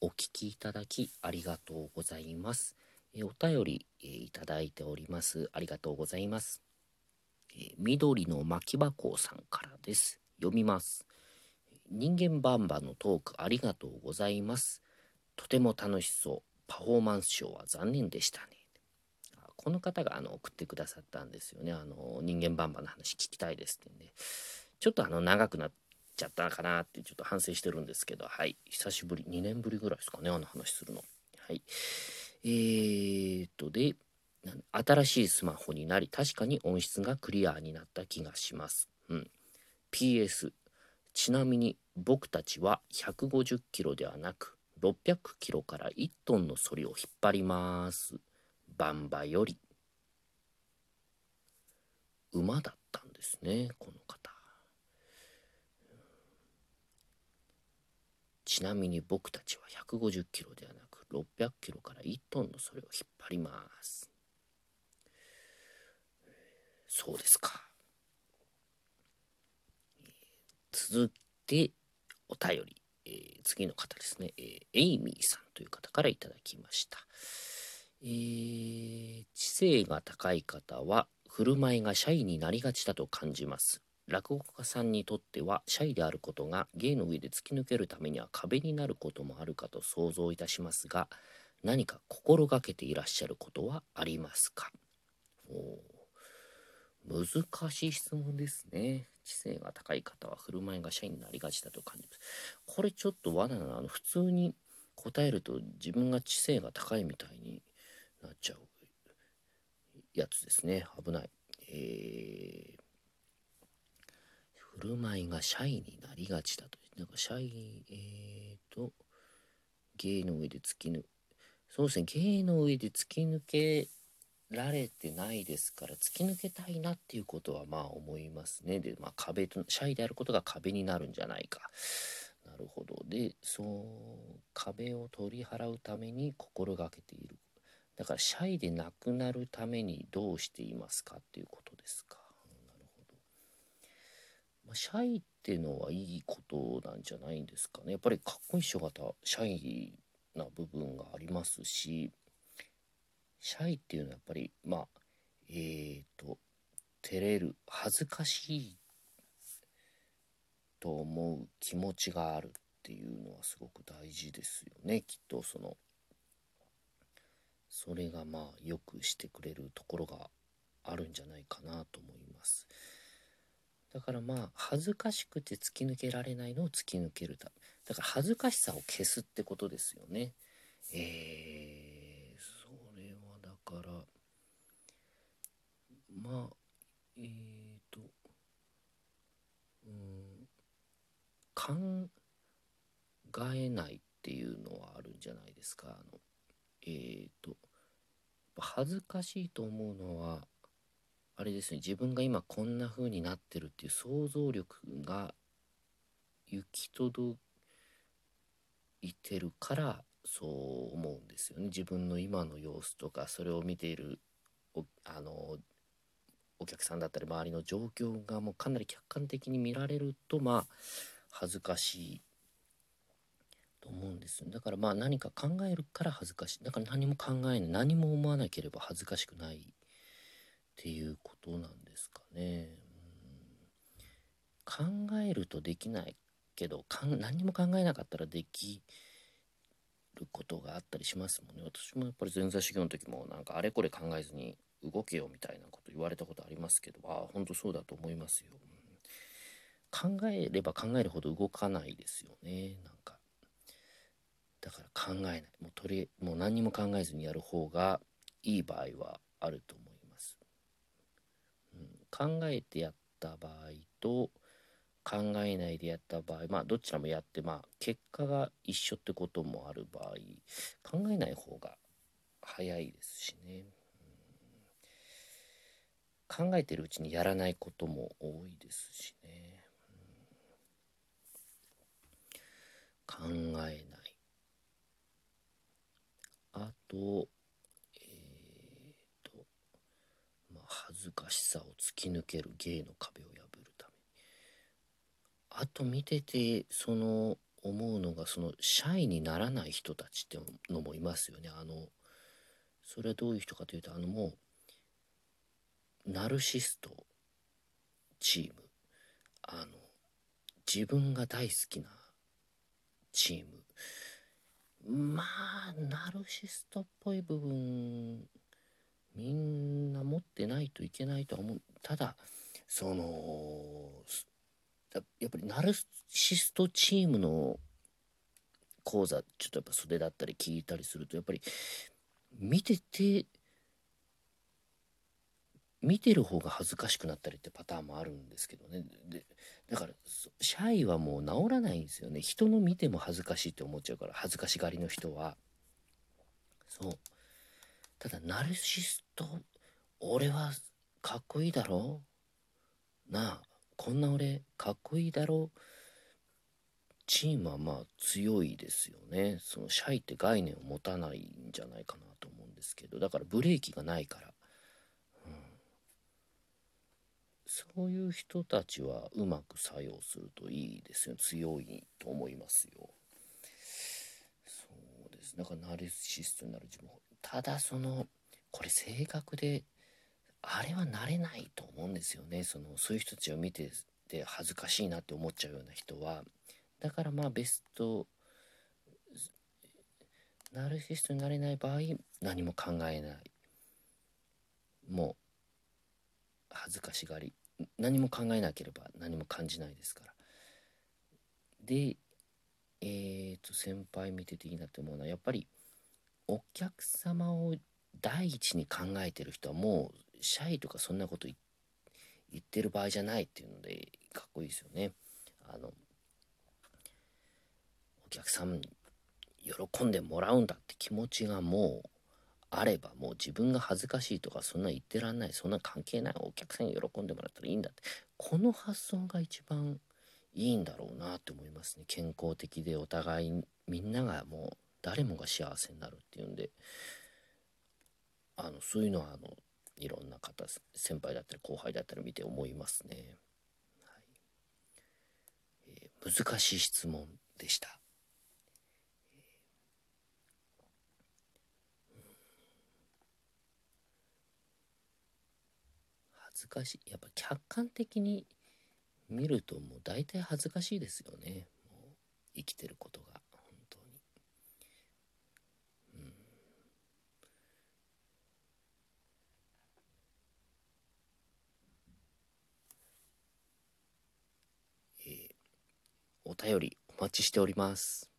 お聞きいただきありがとうございます。えお便り、えいただいております。ありがとうございます。え緑の巻箱さんからです。読みます。人間バンバのトークありがとうございます。とても楽しそう。パフォーマンス賞は残念でしたね。この方があの送ってくださったんですよね。あの人間バンバの話聞きたいですってんで、ちょっとあの長くなってちゃったかなってちょっと反省してるんですけど、はい。久しぶり、2年ぶりぐらいですかね、あの話するの。はい。えーと、で、新しいスマホになり、確かに音質がクリアになった気がします。うん。PS、ちなみに僕たちは150キロではなく、600キロから1トンのソリを引っ張ります。バンバより。馬だったんですね、この方。ちなみに僕たちは150キロではなく600キロから1トンのそれを引っ張ります。そうですか。続いてお便り、えー、次の方ですね、えー、エイミーさんという方からいただきました。えー、知性が高い方は振る舞いがシャイになりがちだと感じます。落語家さんにとってはシャイであることが芸の上で突き抜けるためには壁になることもあるかと想像いたしますが何か心がけていらっしゃることはありますか？お難しい質問ですね。知性が高い方は振る舞いがシャイになりがちだと感じます。これちょっと罠なの。あの普通に答えると自分が知性が高いみたいになっちゃうやつですね。危ない。えー振る舞いがシャイになりがちだと。なんかシャイ、えーと、芸の上で突き抜そうですね、芸の上で突き抜けられてないですから、突き抜けたいなっていうことはまあ思いますね。で、まあ壁と、シャイであることが壁になるんじゃないか。なるほど。で、そう、壁を取り払うために心がけている。だから、シャイでなくなるためにどうしていますかっていうことですか。まあ、シャイっていうのはいいことなんじゃないんですかね。やっぱりかっこいい人型、シャイな部分がありますし、シャイっていうのはやっぱり、まあ、えっ、ー、と、照れる、恥ずかしいと思う気持ちがあるっていうのはすごく大事ですよね。きっとその、それがまあよくしてくれるところがあるんじゃないかなと思います。だからまあ恥ずかしくて突き抜けられないのを突き抜けるため。だから恥ずかしさを消すってことですよね。えー、それはだからまあえーとうん考えないっていうのはあるんじゃないですか。あのえーと恥ずかしいと思うのはあれですね自分が今こんな風になってるっていう想像力が行き届いてるからそう思うんですよね。自分の今の様子とかそれを見ているおあのお客さんだったり周りの状況がもうかなり客観的に見られるとまあ恥ずかしいと思うんですだからまあ何か考えるから恥ずかしい。だから何も考えない何も思わなければ恥ずかしくないっていうことなんですかね。うん、考えるとできないけどかん何も考えなかったらできることがあったりしますもんね。私もやっぱり前座修行の時もなんかあれこれ考えずに動けよみたいなこと言われたことありますけどああ本当そうだと思いますよ。考えれば考えるほど動かないですよねなんかだから考えないもうとりもう何にも考えずにやる方がいい場合はあると思考えてやった場合と考えないでやった場合まあどちらもやってまあ結果が一緒ってこともある場合考えない方が早いですしね、うん、考えてるうちにやらないことも多いですしね、うん、考えない。あとずかしさを突き抜ける芸の壁を破るため。あと見ててその思うのがそのシャイにならない人たちってのもいますよね。あのそれはどういう人かというとあのもうナルシストチーム。あの自分が大好きなチーム。まあナルシストっぽい部分みんな持ってないといけないとは思う。ただそのやっぱりナルシストチームの講座ちょっとやっぱ袖だったり聞いたりするとやっぱり見てて見てる方が恥ずかしくなったりってパターンもあるんですけどね。でだからシャイはもう治らないんですよね。人の見ても恥ずかしいって思っちゃうから恥ずかしがりの人は。そう。ただナルシスト俺はかっこいいだろ？なあこんな俺かっこいいだろ？チームはまあ強いですよね。そのシャイって概念を持たないんじゃないかなと思うんですけど。だからブレーキがないから、うん、そういう人たちはうまく作用するといいですよ。強いと思いますよ。そうです。だからナルシストになる自分ただそのこれ性格であれはなれないと思うんですよね。そのそういう人たちを見てて恥ずかしいなって思っちゃうような人は。だからまあベストナルシストになれない場合何も考えない。もう恥ずかしがり。何も考えなければ何も感じないですから。でえー、と先輩見てていいなって思うのはやっぱりお客様を第一に考えてる人はもうシャイとかそんなこと言ってる場合じゃないっていうのでかっこいいですよね。あのお客さん喜んでもらうんだって気持ちがもうあればもう自分が恥ずかしいとかそんな言ってらんないそんな関係ないお客さんに喜んでもらったらいいんだってこの発想が一番いいんだろうなって思いますね健康的でお互いみんながもう誰もが幸せになるっていうんであのそういうのはあのいろんな方先輩だったり後輩だったり見て思いますね、はい。えー、難しい質問でした、えー、恥ずかしい。やっぱ客観的に見るともう大体恥ずかしいですよね。生きてることが。お便りお待ちしております。